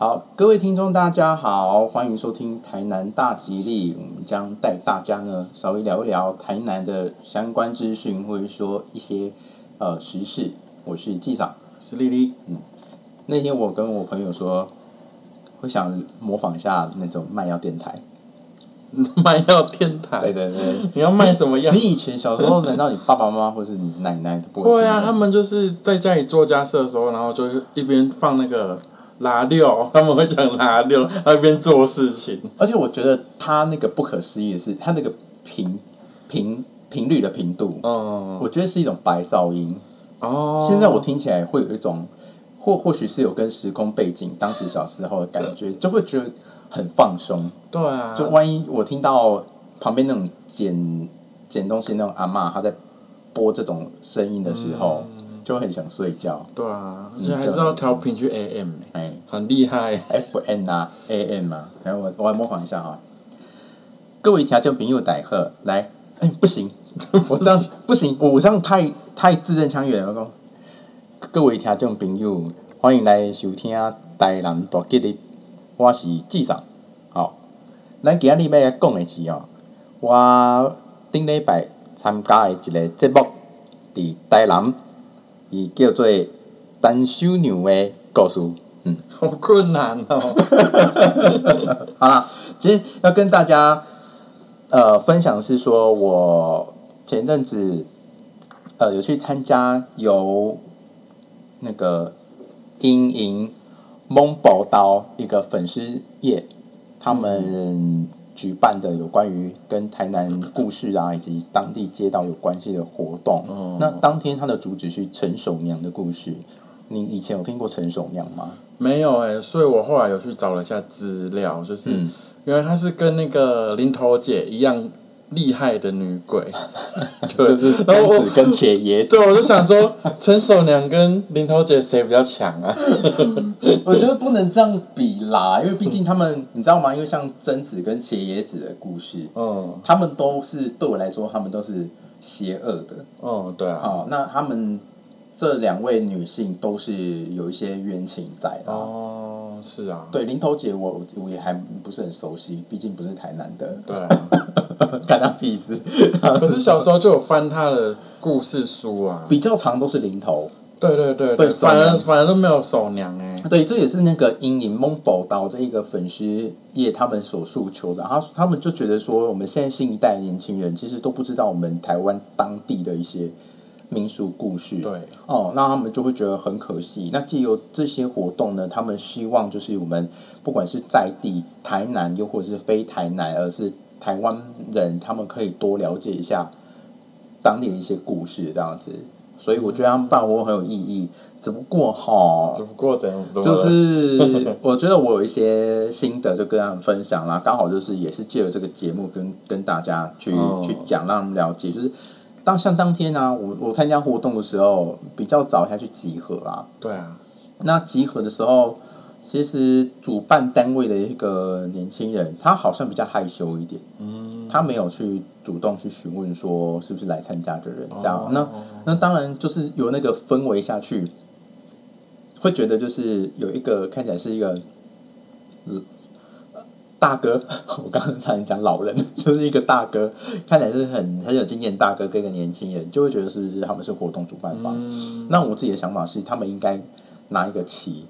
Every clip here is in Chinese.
好，各位听众，大家好，欢迎收听台南大吉利。我们将带大家呢稍微聊一聊台南的相关资讯，或者说一些呃时事。我是纪长，是丽丽。嗯那天我跟我朋友说，我想模仿一下那种卖药电台。卖药电台，对对对，你要卖什么药你？以前小时候，难道你爸爸妈妈或是你奶奶都不会会啊，他们就是在家里做家事的时候，然后就是一边放那个拉六，他们会讲拉六，然后一边做事情。而且我觉得他那个不可思议的是，他那个频频频率的频度，嗯，我觉得是一种白噪音。哦，现在我听起来会有一种，或或许是有跟时空背景，当时小时候的感觉，就会觉得很放松。对啊，就万一我听到旁边那种捡捡东西那种阿嬷，她在播这种声音的时候，就很想睡觉。对啊，而且还是要调频去 AM，欸哎很厉害。，F N 啊，A M 啊，然后我我来模仿一下哈。各位听众朋友，大家来，哎，不行，我这样不行，我这样太太字正腔圆了。我讲，各位听众朋友，欢迎来收听台南大吉利，我是纪长。好，咱今日要来讲的是哦，我顶礼拜参加的一个节目，伫台南，伊叫做《单手牛的故事》。嗯。好困难哦。好啦，其实要跟大家呃分享是说，我前阵子呃有去参加由那个英营蒙宝刀一个粉丝页他们举办的有关于跟台南故事啊以及当地街道有关系的活动。哦那当天它的主旨是陈守娘的故事。你以前有听过陈守娘吗？没有哎、所以我后来有去找了一下资料，就是、嗯原来他是跟那个林头姐一样厉害的女鬼。对，就是然后我贞子跟且爷 对，我就想说，陈守娘跟林头姐谁比较强啊？我觉得不能这样比啦，因为毕竟他们，你知道吗？因为像贞子跟茄野子的故事，嗯他们都是对我来说，他们都是邪恶的。哦，对啊，好，那他们这两位女性都是有一些冤情在的。哦，是啊，对，林头姐我我也还不是很熟悉，毕竟不是台南的，对啊。干他屁事。可是小时候就有翻她的故事书啊。比较长都是林头，对对对对反而反而都没有守娘哎。对，这也是那个阴影蒙宝岛这一个粉丝业他们所诉求的。他他们就觉得说，我们现在新一代年轻人其实都不知道我们台湾当地的一些民俗故事。对，哦，那他们就会觉得很可惜。那借由这些活动呢，他们希望就是我们不管是在地台南，又或者是非台南，而是台湾人，他们可以多了解一下当地的一些故事，这样子。所以我觉得他们办活动很有意义。只不过哈，只不过怎样？就是我觉得我有一些心得，就跟他们分享啦。刚好就是也是借由这个节目跟跟大家去、哦去讲，让他们了解。就是当像当天呢、我我参加活动的时候比较早下去集合啦。对啊，那集合的时候，其实主办单位的一个年轻人，他好像比较害羞一点，嗯，他没有去主动去询问说是不是来参加的人这样。哦那那当然就是有那个氛围下去，会觉得就是有一个看起来是一个，呃大哥，我刚刚差点讲老人，就是一个大哥，看起来是很很有经验的大哥跟一个年轻人，就会觉得是他们是活动主办方。嗯，那我自己的想法是，他们应该拿一个旗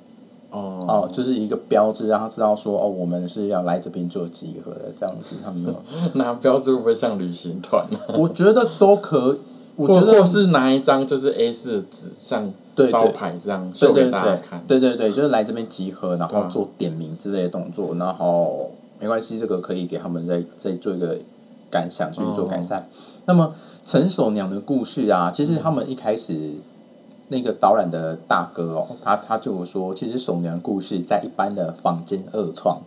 哦哦，就是一个标志，让他知道说哦，我们是要来这边做集合的这样子。他们 拿标志会不会像旅行团？我觉得都可以，我或觉得或是拿一张就是 A 四的纸，像招牌这样对秀给对对大家看。对对对，就是来这边集合，然后做点名之类的动作，然后没关系，这个可以给他们再再做一个感想，去做改善。那么陈守娘的故事啊，其实他们一开始那个导览的大哥哦，他他就有说，其实守娘的故事在一般的坊间二创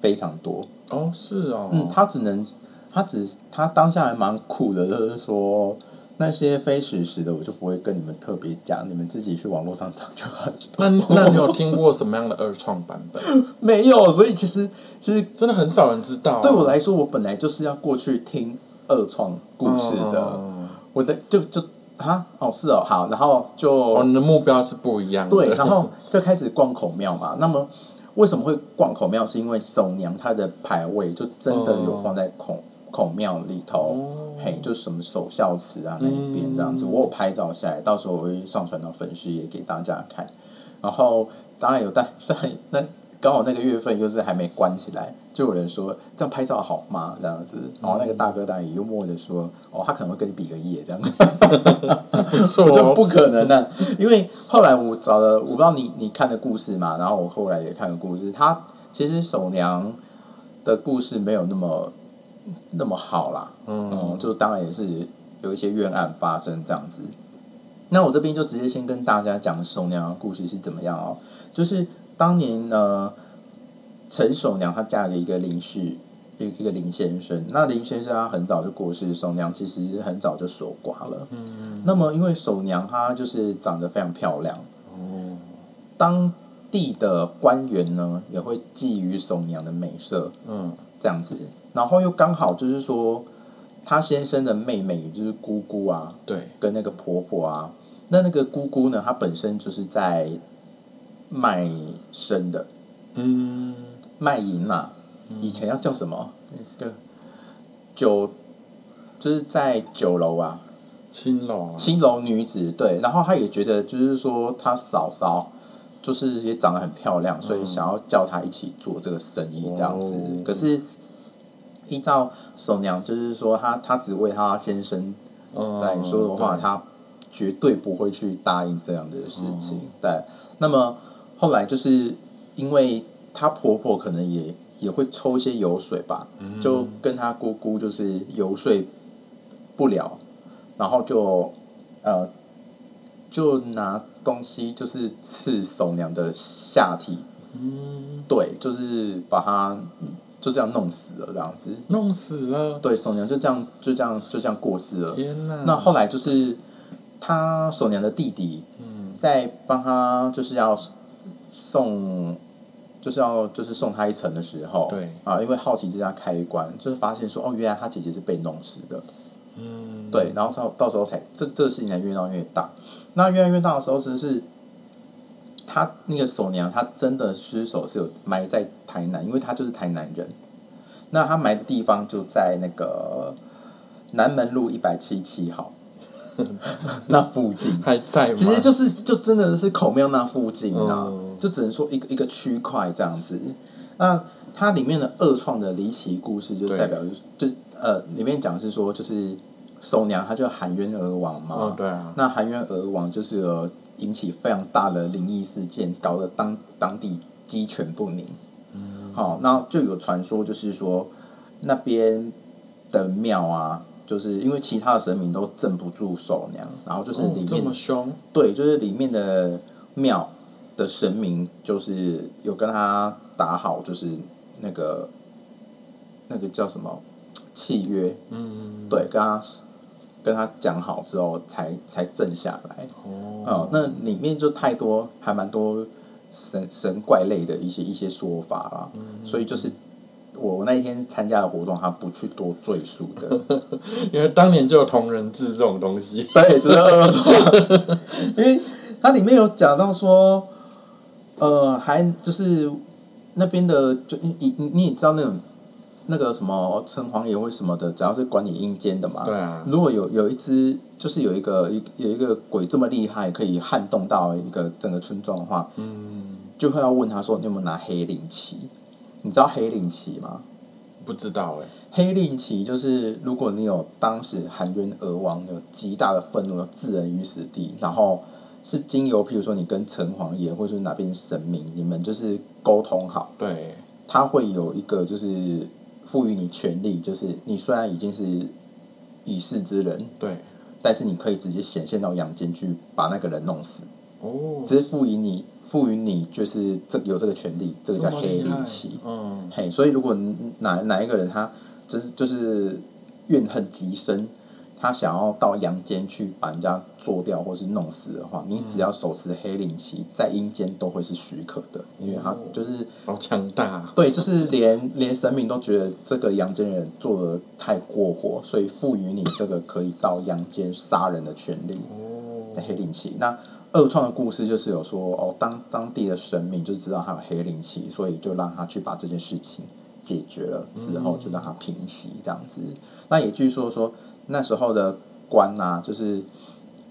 非常多，哦，是哦，嗯，他只能，他只他当下还蛮酷的，就是说那些非史实的，我就不会跟你们特别讲，你们自己去网络上找就好。那那你有听过什么样的二创版本？没有，所以其实其实真的很少人知道啊、对我来说，我本来就是要过去听二创故事的，哦我的就就啊？哦是哦好，然后就、哦，你的目标是不一样的。对，然后就开始逛孔庙嘛。那么为什么会逛孔庙？是因为守娘她的牌位就真的有放在孔、孔庙里头，哦。嘿，就什么守孝祠啊那一边这样子，嗯。我有拍照下来，到时候我会上传到粉丝也给大家看。然后当然有，但 但那刚好那个月份又是还没关起来，就有人说这样拍照好吗？这样子，然后那个大哥当然也幽默的说，哦，他可能会跟你比个耶这样。不错哦，我就不可能的、因为后来我找了，我不知道你你看的故事嘛，然后我后来也看了故事，他其实守娘的故事没有那么那么好啦，嗯，嗯，就当然也是有一些冤案发生这样子。那我这边就直接先跟大家讲守娘的故事是怎么样哦，就是当年呢，陈守娘她嫁给一个林氏。一一个林先生，那林先生他很早就过世，守娘其实很早就守寡了。嗯，那么，因为守娘她就是长得非常漂亮，哦，当地的官员呢也会觊觎守娘的美色，嗯，这样子。然后又刚好就是说，她先生的妹妹，也就是姑姑啊，对，跟那个婆婆啊，那那个姑姑呢，她本身就是在卖身的，嗯，卖淫啦、以前要叫什么？那个。酒，就是在酒楼啊，青楼啊，青楼女子，对，然后他也觉得就是说他嫂嫂就是也长得很漂亮，所以想要叫她一起做这个生意这样子。哦可是依照守娘就是说她她只为她先生嗯来说的话，对。她绝对不会去答应这样的事情。哦。对，那么后来就是因为她婆婆可能也也会抽一些油水吧，嗯就跟她姑姑就是游说不了，然后就呃就拿东西就是刺守娘的下体，嗯，对，就是把她就这样弄死了这样子。弄死了，对，守娘就这样就这样就这样过世了。天哪，那后来就是他守娘的弟弟嗯，在帮他就是要送，就是要就是送他一程的时候，对啊，因为好奇这家开关，就是发现说哦，原来他姐姐是被弄死的，嗯，对，然后到到时候才这这个事情才越闹越大。那越来越大的时候，其实是他那个锁娘，她真的尸首是有埋在台南，因为她就是台南人。那他埋的地方就在那个南门路一百七七号 那附近。还在吗？其实就是就真的是孔庙那附近啊，嗯就只能说一个一个区块这样子。那它里面的二创的离奇故事，就代表就是呃里面讲是说就是守娘她就含冤而亡嘛，哦，对啊，那含冤而亡就是有引起非常大的灵异事件，搞得当当地鸡犬不宁。嗯，好、那就有传说，就是说那边的庙啊，就是因为其他的神明都镇不住守娘，然后就是哦这里面、么凶，对，就是里面的庙的神明，就是有跟他打好，就是那个那个叫什么契约，嗯，对，跟他跟他讲好之后才才镇下来。哦，哦，那里面就太多，还蛮多神神怪类的一些一些说法啦，嗯。所以就是我那一天参加的活动，他不去多赘述的，因为当年就有同人志这种东西，对，这是恶作，因为它里面有讲到说，呃，还就是那边的，就你你你你也知道那种那个什么城隍爷或什么的，只要是管理阴间的嘛，对啊，如果有有一只，就是有一个一有一个鬼这么厉害，可以撼动到一个整个村庄的话，嗯，就会要问他说：“你有没有拿黑灵旗？你知道黑令旗吗？不知道哎，黑令旗就是如果你有当时含冤而亡，有极大的愤怒，有置人于死地，然后是经由譬如说你跟城隍爷或者是哪边神明，你们就是沟通好，对，他会有一个就是赋予你权利，就是你虽然已经是已逝之人，对，但是你可以直接显现到阳间去把那个人弄死，哦，只是赋予你赋予你就是这有这个权利，这个叫黑这么厉害令旗。嗯，嘿，所以如果哪哪一个人他就是就是怨恨极深，他想要到阳间去把人家做掉或是弄死的话，你只要手持黑令旗，在阴间都会是许可的，因为他哦就是好强大，对，就是连 连神明都觉得这个阳间人做的太过火，所以赋予你这个可以到阳间杀人的权利。哦，黑令旗。那二创的故事就是有说哦，当当地的神明就知道他有黑灵气，所以就让他去把这件事情解决了之后，就让他平息这样子。那也据说说那时候的官啊，就是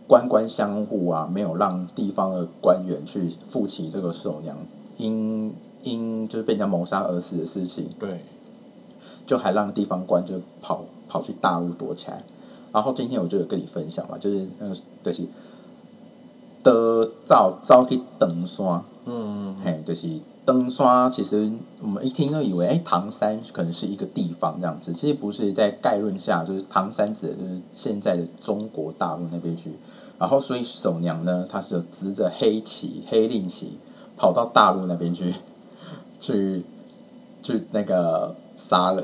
官官相护啊，没有让地方的官员去负起这个守娘因因就是被人家谋杀而死的事情，对，就还让地方官就跑跑去大陆躲起来。然后今天我就有跟你分享嘛，就是那个就是的早早去登山，嗯，嘿，就是登山。其实我们一听都以为，哎，唐山可能是一个地方这样子，其实不是。在概论下，就是唐山指的就是现在的中国大陆那边去。然后，所以守娘呢，她是有执着黑旗、黑令旗，跑到大陆那边去，去去那个杀人。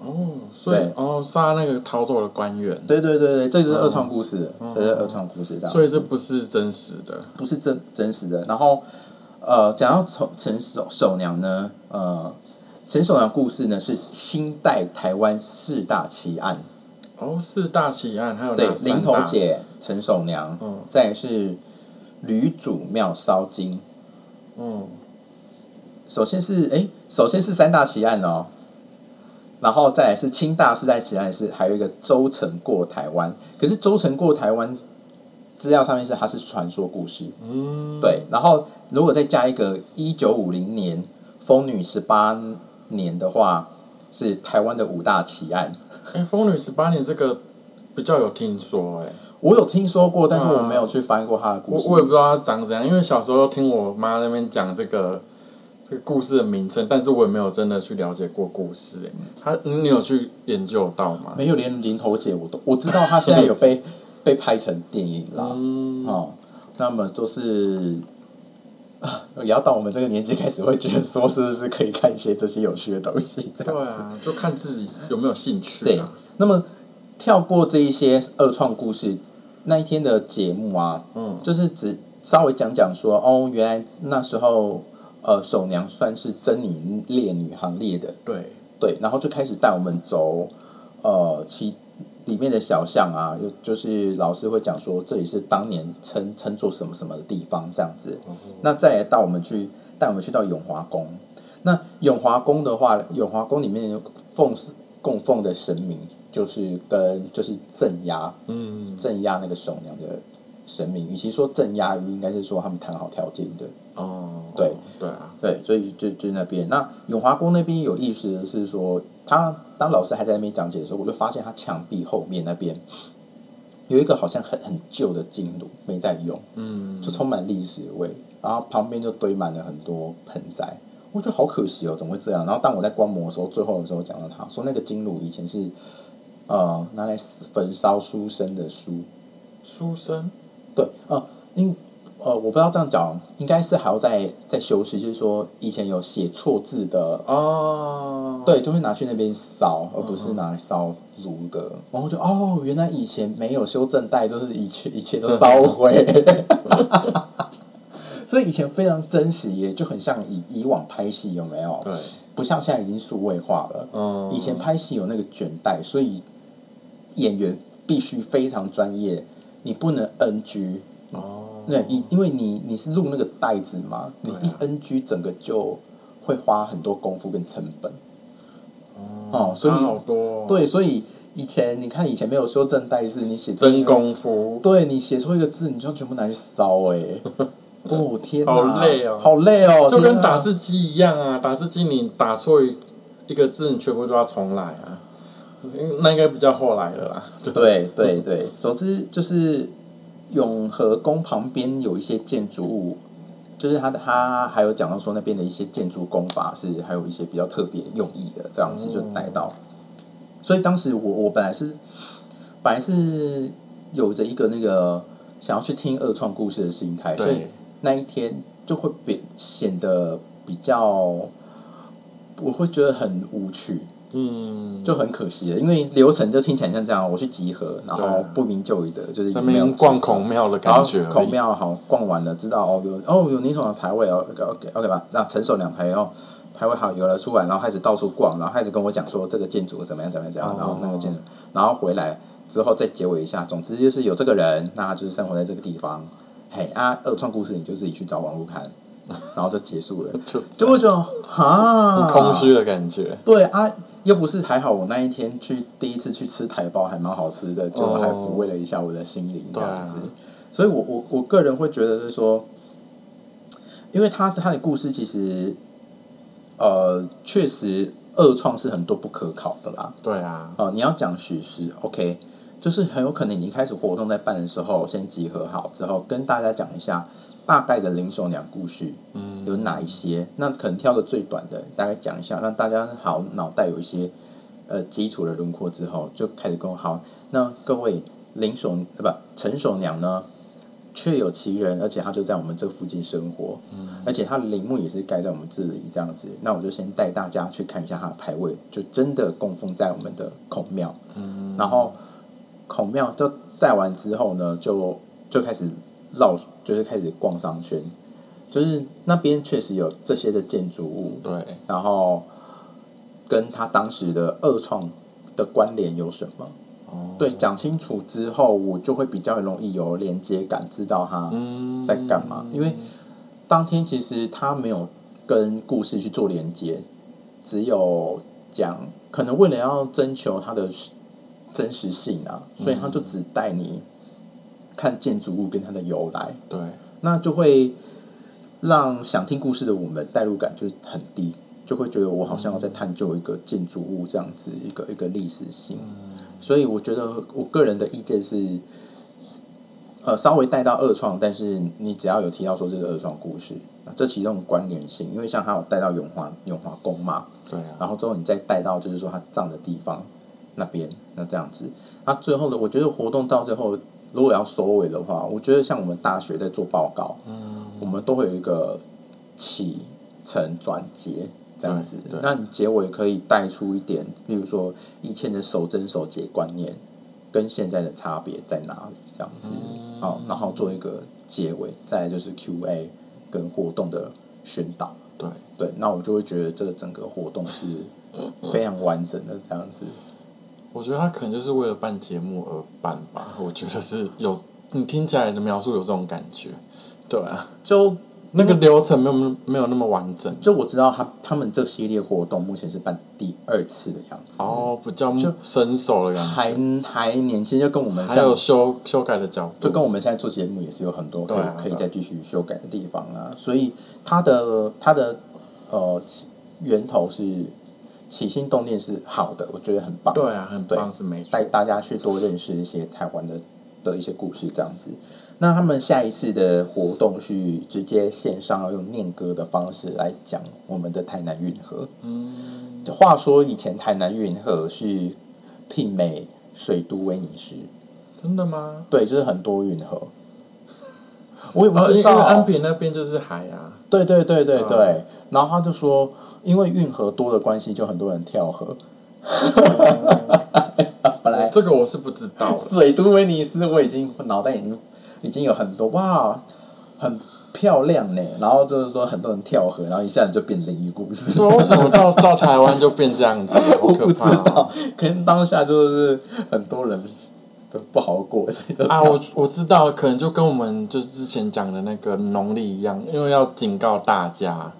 哦，所以对哦杀那个逃走的官员，对对对对，这就是二创故事，嗯这是二创故事这样。所以这不是真实的。不是真真实的。然后，呃，讲到陈陈守守娘呢，呃，陈守娘故事呢是清代台湾四大奇案，哦，四大奇案还有对林头？姐、陈守娘，嗯再来是吕祖庙烧金。嗯，首先是哎，首先是三大奇案哦，然后再来是清大是在奇案是还有一个周成过台湾，可是周成过台湾资料上面是它是传说故事，嗯，对，然后如果再加一个一九五零年风女十八年的话，是台湾的五大奇案。哎，风女十八年这个比较有听说，哎，我有听说过，但是我没有去翻过他的故事。我我也不知道它长怎样，因为小时候听我妈那边讲这个这个故事的名称，但是我也没有真的去了解过故事，哎，他你有去研究到吗？没有连林头姐我都我知道他现在有被 被拍成电影啦。嗯，哦，那么就是。要到我们这个年纪开始会觉得说，是不是可以看一些这些有趣的东西？这对样子。啊，就看自己有没有兴趣对啊。，那么跳过这一些二创故事，那一天的节目啊，嗯，就是只稍微讲讲说，哦，原来那时候呃，守娘算是真女烈女行列的，对，对，然后就开始带我们走呃其里面的小巷啊，就就是老师会讲说这里是当年称称作什么什么的地方这样子，那再来到我们去带我们去到永华宫，那永华宫的话，永华宫里面有奉供奉的神明就是跟就是镇压嗯，镇压那个守娘的神明，与其说镇压，应该是说他们谈好条件的。哦，对对啊，对，所以就就那边。那永华宫那边有意思的是说，他当老师还在那边讲解的时候，我就发现他墙壁后面那边有一个好像很很旧的金炉没在用，嗯，就充满历史味，然后旁边就堆满了很多盆栽。我觉得好可惜哦，怎么会这样？然后当我在观摩的时候，最后的时候讲到他说那个金炉以前是呃拿来焚烧书生的书，书生，对，呃，因呃，我不知道这样讲，应该是还要再再修饰，就是说以前有写错字的，哦，对，就会拿去那边烧，而不是拿来烧炉的。然后就哦，原来以前没有修正带，就是一切一切都烧毁。所以以前非常真实，也就很像以以往拍戏有没有？对，不像现在已经数位化了。嗯，以前拍戏有那个卷带，所以演员必须非常专业，你不能 NG。哦，那，因因为你你是录那个袋子嘛，你一 NG 整个就会花很多功夫跟成本。哦所以好多哦，对，所以以前你看以前没有修正带是你写真，功夫，对你写错一个字，你就全部拿去烧哎、哦天哪，好累哦。好累哦，就跟打字机一样啊，打字机你打错一一个字，你全部都要重来啊。嗯那应该比较后来了啦。对对对，总之就是永和宫旁边有一些建筑物，就是他的他还有讲到说那边的一些建筑工法是还有一些比较特别用意的，这样子就带到。所以当时我我本来是本来是有着一个那个想要去听二创故事的心态，所以，那一天就会比显得比较，我会觉得很无趣。嗯，就很可惜了，因为流程就听起来像这样，我去集合，然后不明就里的，就是上没有面逛孔庙的感觉，孔庙好逛完了，知道哦有哦有哪种的牌位哦，OK OK 吧，那成熟两排哦，牌位好有了出来，然后开始到处逛，然后开始跟我讲说这个建筑怎么样怎么样怎么样，哦。然后那个建筑，然后回来之后再结尾一下，总之就是有这个人，那他就是生活在这个地方，嘿啊，二创故事你就自己去找网络看，然后就结束了，就就会觉得啊，空虚的感觉。对啊，又不是还好，我那一天去第一次去吃台包，还蛮好吃的，就还抚慰了一下我的心灵这样子。所以我我我个人会觉得是说，因为他他的故事其实，呃，确实二创是很多不可考的啦。对啊，哦、你要讲叙事，OK，就是很有可能你一开始活动在办的时候，先集合好之后，跟大家讲一下大概的零手鸟故事，嗯，有哪一些？那可能挑个最短的，大概讲一下，让大家好脑袋有一些呃基础的轮廓之后，就开始跟我好。那各位灵手呃不陈手鸟呢，确有其人，而且他就在我们这附近生活，嗯而且他的陵墓也是盖在我们这里这样子。那我就先带大家去看一下他的牌位，就真的供奉在我们的孔庙。嗯，然后孔庙就带完之后呢，就就开始绕，就是开始逛商圈，就是那边确实有这些的建筑物，对，然后跟他当时的二创的关联有什么？哦，对，讲清楚之后，我就会比较容易有连接感，知道他嗯，在干嘛。因为当天其实他没有跟故事去做连接，只有讲可能为了要征求他的真实性啊，所以他就只带你看建筑物跟它的由来，对，那就会让想听故事的我们代入感就是很低，就会觉得我好像要在探究一个建筑物这样子一个一个历史性，所以我觉得我个人的意见是。呃，稍微带到二创，但是你只要有提到说这是二创故事，那这其中的关联性，因为像他有带到永华永华宫嘛，对啊，然后之后你再带到就是说他葬的地方那边，那这样子，那最后的我觉得活动到最后，如果要收尾的话，我觉得像我们大学在做报告，嗯，我们都会有一个起承转结这样子。那你结尾可以带出一点，例如说以前的守真守节观念跟现在的差别在哪里这样子，嗯。好，然后做一个结尾，再来就是 Q&A 跟活动的宣导。对，对，那我就会觉得这个整个活动是非常完整的这样子。我觉得他可能就是为了办节目而办吧，我觉得是有，你听起来的描述有这种感觉，对啊，就那个流程没有没有那么完整，就我知道他他们这系列活动目前是办第二次的样子，哦，比较就生手的感还觉，还年轻，就跟我们还有修修改的角度，就跟我们现在做节目也是有很多可以、再继续修改的地方啊，所以他的他的呃源头是起心动念是好的，我觉得很棒。对啊，很对棒是没错带，大家去多认识一些台湾的的一些故事，这样子。那他们下一次的活动去直接线上要用念歌的方式来讲我们的台南运河。嗯，话说以前台南运河是媲美水都威尼斯，真的吗？对，就是很多运河。我也不知道，安平那边就是海啊，对对对对对。哦然后他就说，因为运河多的关系，就很多人跳河。本来这个我是不知道的，水都威尼斯，我已经脑袋已经已经有很多哇，很漂亮呢。然后就是说很多人跳河，然后一下子就变灵异故事。对，为什么到到台湾就变这样子？好我不知可怕哦道，可能当下就是很多人都不好过，所以就啊！我我知道，可能就跟我们就是之前讲的那个农历一样，因为要警告大家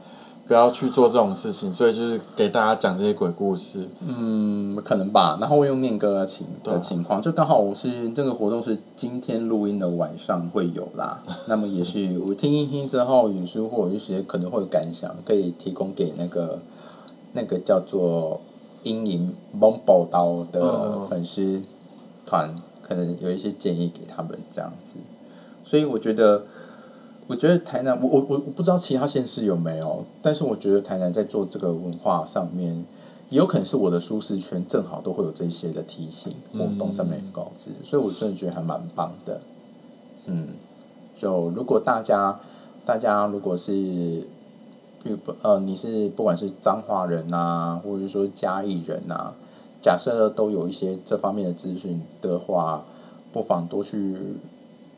不要去做这种事情，所以就是给大家讲这些鬼故事。嗯，可能吧。然后我用念歌的情的情况，就刚好我是这个活动是今天录音的晚上会有啦。那么也是我听一听之后，有时或有一些可能会有感想，可以提供给那个那个叫做阴影蒙宝刀的嗯粉丝团，可能有一些建议给他们这样子。所以我觉得。我觉得台南，我我我我不知道其他县市有没有，但是我觉得台南在做这个文化上面，也有可能是我的舒适圈正好都会有这些的提醒活动上面告知，所以我真的觉得还蛮棒的。嗯，就如果大家大家如果是，比如呃你是不管是彰化人呐、或者是说嘉义人呐、假设都有一些这方面的资讯的话，不妨多去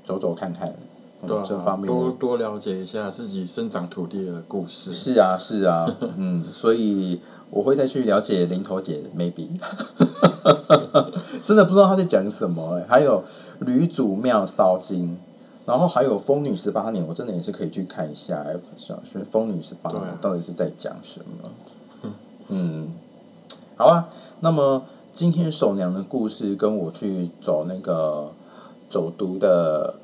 走走看看。多多了解一下自己生长土地的故事。是啊，是啊，嗯，所以我会再去了解林头姐，maybe，真的不知道她在讲什么哎、还有吕祖庙烧金，然后还有《风女十八年》，我真的也是可以去看一下，想学《疯女十八年到底是在讲什么。嗯，好啊。那么今天守娘的故事跟我去走那个走读的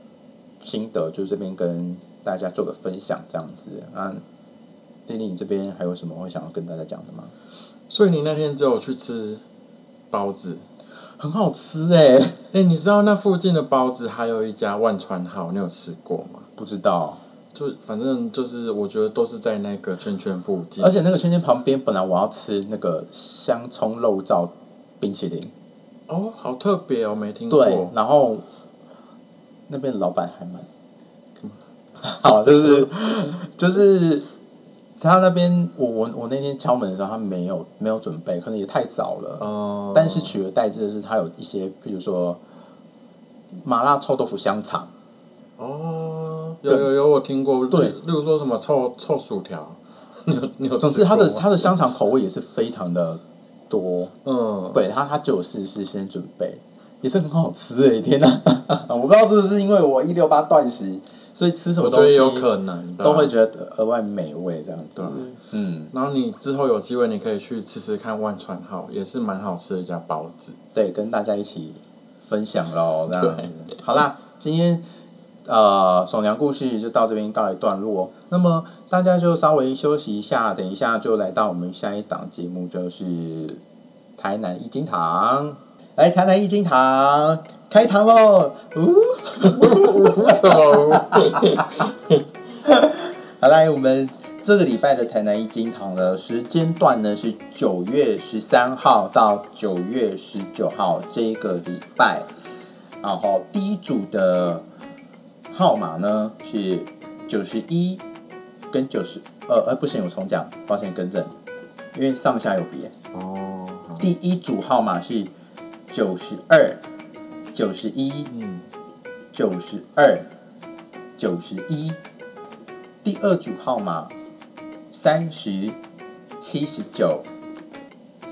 心得，就这边跟大家做个分享，这样子啊。丽丽，你这边还有什么会想要跟大家讲的吗？所以你那天只有去吃包子。很好吃哎、哎、你知道那附近的包子还有一家万川号，你有吃过吗？不知道。就反正就是，我觉得都是在那个圈圈附近。而且那个圈圈旁边，本来我要吃那个香葱肉燥冰淇淋，哦，好特别哦，没听过。对，然后那边的老板还蛮好，就是就是他那边，我我我那天敲门的时候，他没有没有准备，可能也太早了。哦、但是取而代之的是，他有一些，比如说麻辣臭豆腐香肠，哦，有有有，我听过。对例如说什么臭臭薯条，你有你有？总之他的他的香肠口味也是非常的多。嗯，对他，他就有事事先准备，也是很好吃诶！天哪，我不知道是不是因为我一六八断食，所以吃什么东西有可能都会觉得额外美味这样子对。嗯，然后你之后有机会，你可以去吃吃看万川号，也是蛮好吃的一家包子。对，跟大家一起分享喽，这样子。好啦，今天呃手娘故事就到这边告一段落。那么大家就稍微休息一下，等一下就来到我们下一档节目，就是台南一金堂。来，台南一金堂开堂喽！呜。什么？好，来，我们这个礼拜的台南一金堂的时间段呢是九月十三号到九月十九号这一个礼拜。然后第一组的号码呢是九十一跟九十呃呃不行，我重讲，抱歉更正，因为上下有别。哦，第一组号码是九十二、九十一、九十二、九十一。第二组号码三十、七十九、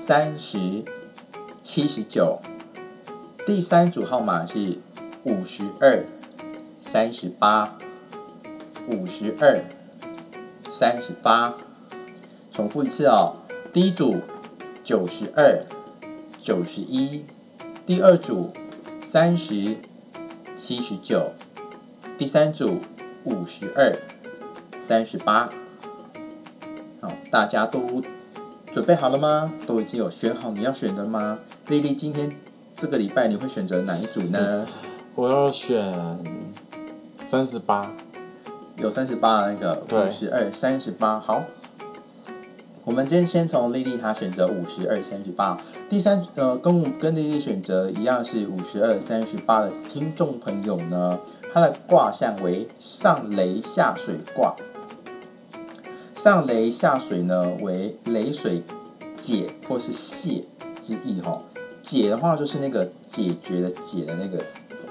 三十、七十九。第三组号码是五十二、三十八、五十二、三十八。重复一次哦，第一组九十二、九十一，第二组三十、七十九，第三组五十二、三十八。好，大家都准备好了吗？都已经有选好你要选的吗？丽丽，今天这个礼拜你会选择哪一组呢？我要选三十八。有三十八的那个对五十二、三十八。好，我们今天先从丽丽她选择五十二、三十八。第三呃，跟我跟丽丽选择一样是五十二、三十八的听众朋友呢，他的卦象为上雷下水卦。上雷下水呢为雷水解或是泄之意哈。解的话就是那个解决的解的那个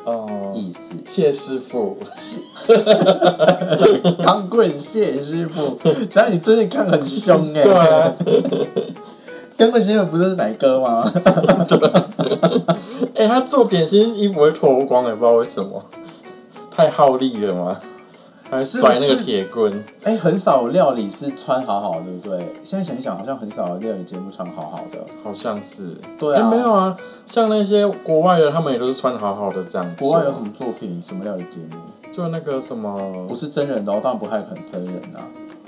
哦，意思。谢师傅，康棍谢师傅，只要你最近看很凶哎、对啊，康棍先生不是奶哥吗？哎、他做点心衣服会脱光，也不知道为什么，太耗力了吗？还是甩那个是铁棍，哎、很少有料理是穿好好，对不对？现在想一想，好像很少有料理节目穿好好的。好像是。对啊哎没有啊，像那些国外的，他们也都是穿好好的这样做。国外有什么作品？什么料理节目？就那个什么，不是真人的哦，当然不太可能真人啊。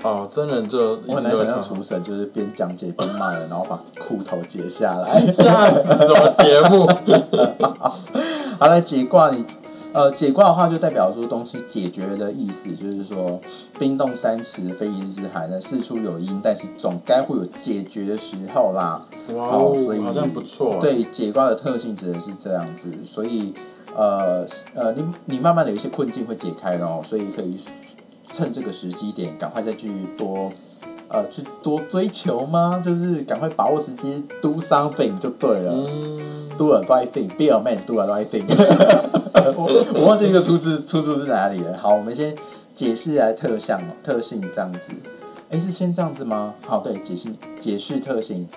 哦，真人就一我很难定都会穿。想象厨神就是边讲解边骂人，然后把裤头解下来。吓死什么节目？好来，解卦你，呃，解卦的话就代表说东西解决的意思，就是说冰冻三尺，非一日之寒。呢事出有因，但是总该会有解决的时候啦。哇好所以哦，好像不错。，对，解卦的特性指的是这样子，所以呃呃，你你慢慢的有一些困境会解开了哦，所以可以趁这个时机点，赶快再去多呃去多追求吗？就是赶快把握时机，do something 就对了。嗯，Do a right thing, be a man, do a right thing 我我忘记这个出自出处是哪里了。好，我们先解释来特项哦，特性这样子。哎，是先这样子吗？好，对，解释解释特性。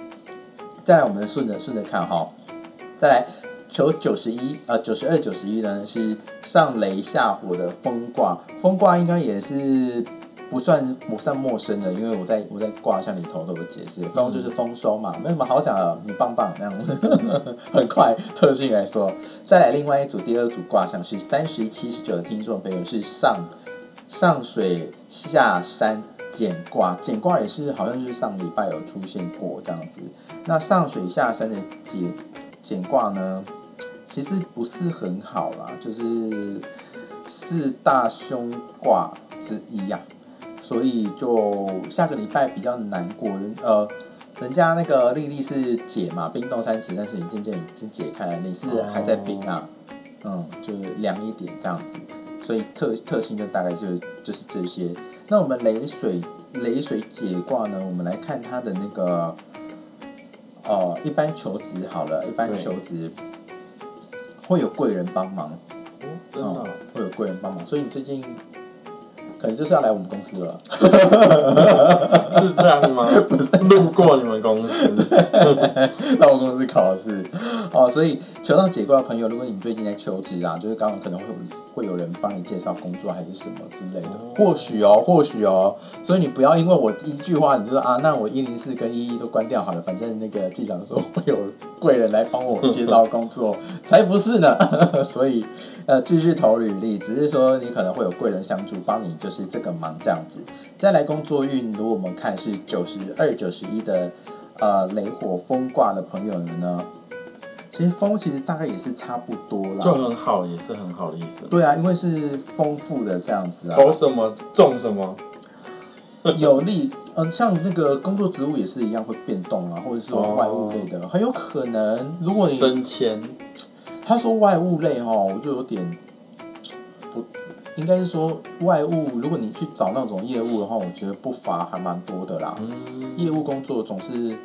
再来，我们顺着顺着看哈。再来，求九十一呃九十二九十一呢是上雷下火的风卦，风卦应该也是不算不算陌生的，因为我在我在卦象里头都有解释，风就是丰收嘛，没什么好讲的，你棒棒那样，很快特性来说，再来另外一组第二组卦象是三十七十九的听众朋友是上上水下山简卦，简卦也是好像就是上礼拜有出现过这样子，那上水下山的简简卦呢？其实不是很好啦，就是四大凶卦之一呀、所以就下个礼拜比较难过。人呃，人家那个丽丽是解嘛，冰冻三尺，但是你渐渐已经解开了，你是还在冰啊，嗯，就是凉一点这样子。所以特特性就大概就就是这些。那我们雷水雷水解卦呢，我们来看它的那个。哦，一般求职好了，一般求职会有贵人帮忙，哦，真的？哦、会有贵人帮忙，所以你最近可能就是要来我们公司了。是这样吗？路过你们公司，到我公司考试。哦，所以求到解卦的朋友，如果你最近在求职啊，就是刚好可能会有会有人帮你介绍工作还是什么之类的，哦或许哦，或许哦，所以你不要因为我一句话，你就说啊，那我一零四跟一一都关掉好了，反正那个机长说会有贵人来帮我介绍工作，才不是呢，所以呃继续投履历，只是说你可能会有贵人相助，帮你就是这个忙这样子。再来工作运，如果我们看是九十二、九十一的呃雷火风卦的朋友们呢，其实风其实大概也是差不多啦就啦。很好，也是很好的意思。对啊，因为是丰富的这样子啊，投什么种什么，有利。嗯、像那个工作职务也是一样会变动啊，或者是说外物类的，很有可能。如果你升迁，他说外物类哦，我就有点不，应该是说外务。如果你去找那种业务的话，我觉得不乏还蛮多的啦。嗯，业务工作总是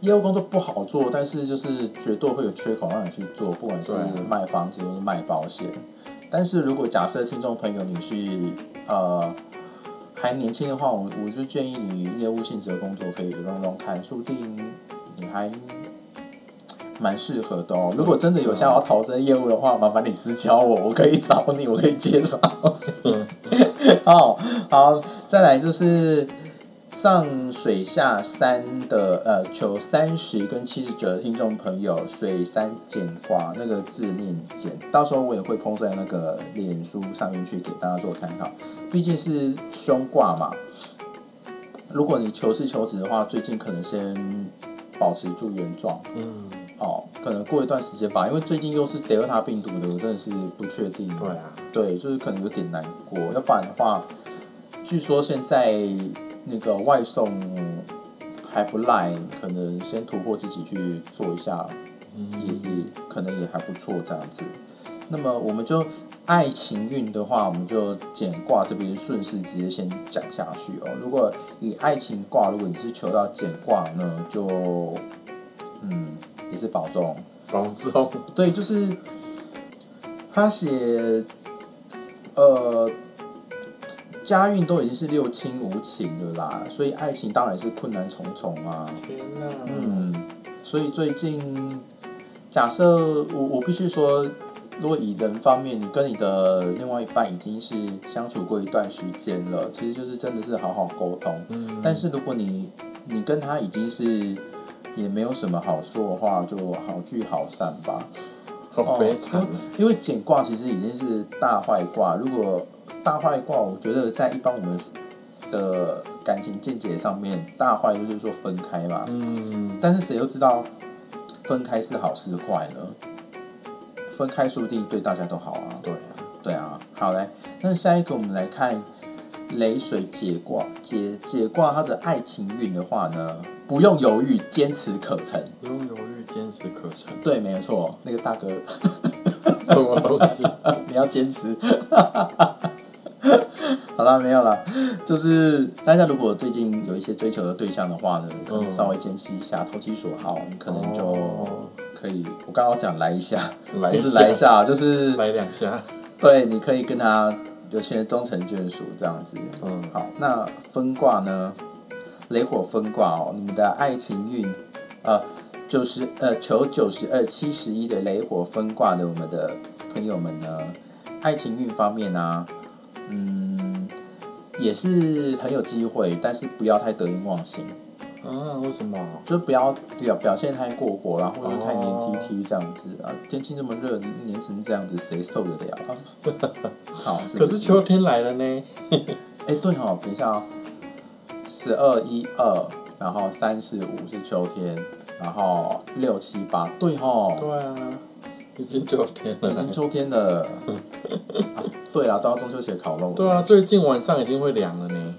业务工作不好做，但是就是绝对会有缺口让你去做，不管是卖房子或是卖保险。但是如果假设听众朋友你是呃还年轻的话，我我就建议你业务性质的工作可以弄弄看，说不定你还蛮适合的哦。如果真的有想要投身业务的话，麻烦你私教我，我可以找你，我可以介绍。好好，再来就是上水下山的呃，求三十跟七十九的听众朋友，水山简卦那个字念简，到时候我也会抛在那个脸书上面去给大家做参考，毕竟是凶卦嘛。如果你求是求子的话，最近可能先保持住原状嗯，哦，可能过一段时间吧，因为最近又是德尔塔病毒的，我真的是不确定。对啊，对，就是可能有点难过。要不然的话，据说现在那个外送还不赖，可能先突破自己去做一下，也嗯，也可能也还不错这样子。那么我们就爱情运的话，我们就简卦这边顺势直接先讲下去哦。如果以爱情卦，如果你是求到简卦呢，就嗯也是保重。保重，对，就是他写，呃，家运都已经是六亲无情的啦，所以爱情当然是困难重重啊。天哪，嗯，所以最近，假设我我必须说，如果以人方面，你跟你的另外一半已经是相处过一段时间了，其实就是真的是好好沟通。嗯，但是如果你你跟他已经是也没有什么好说的话，就好聚好散吧。好悲惨，因为简卦其实已经是大坏卦，如果大坏卦，我觉得在一般我们的感情见解上面，大坏就是说分开嘛。嗯，但是谁又知道分开是好是坏呢？分开说不定对大家都好啊。对啊，对啊，好嘞，那下一个我们来看雷水解卦，解解卦它的爱情运的话呢，不用犹豫，坚持可成。不用犹豫，坚持可成，对，没有错，那个大哥，什么东西？你要坚持。好啦，没有啦，就是大家如果最近有一些追求的对象的话呢，可能嗯稍微坚持一下，投其所好，你可能就哦可以。我刚刚讲来一下，来不是来一，下，就是 来两下，对，你可以跟他有情人终成眷属这样子。嗯，好，那分卦呢？雷火分卦哦，你们的爱情运，呃，九十呃求九十二七十一的雷火分卦的我们的朋友们呢，爱情运方面呢、嗯，也是很有机会，但是不要太得意忘形，啊？为什么？就不要表表现太过火然后又太黏哦 T T 这样子啊。天气这么热，黏成这样子，谁受得了啊？好，不可是秋天来了呢。哎，对哦，等一下哦，十二一二，然后三四五是秋天，然后六七八，对哦，对啊，已经秋天了。已经秋天了。啊对啊，都要中秋节烤肉了。对啊，最近晚上已经会凉了呢。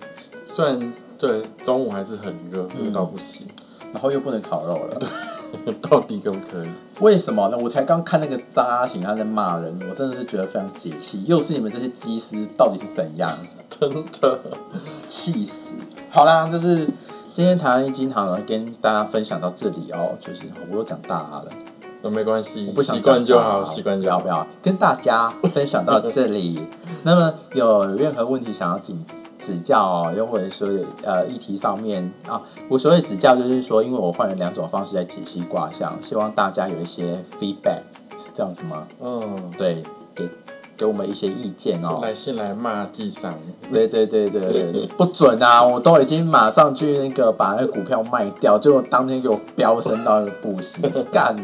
虽然对中午还是很热，嗯热到不行。然后又不能烤肉了，到底可不可以？为什么呢？我才刚看那个张阿行他在骂人，我真的是觉得非常解气。又是你们这些机师，到底是怎样？真的。气死！好啦，就是今天台湾一金行呢，跟大家分享到这里哦。就是我又讲大了。那没关系我不，想习惯就好，习惯就好不要不。要跟大家分享到这里。那么有任何问题想要请指教哦，又或者说有呃议题上面啊，我所谓指教就是说，因为我换了两种方式在解析卦象，希望大家有一些 feedback，是这样子吗？嗯，对，给给我们一些意见哦。来信来骂地上，对对对对对对，不准啊！我都已经马上去那个把那个股票卖掉，结果当天给我飙升到一个不行，干！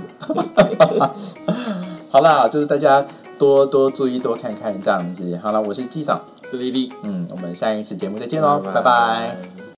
好啦，就是大家多多注意，多看看这样子。好了，我是机长，是丽丽，嗯，我们下一次节目再见喽，拜拜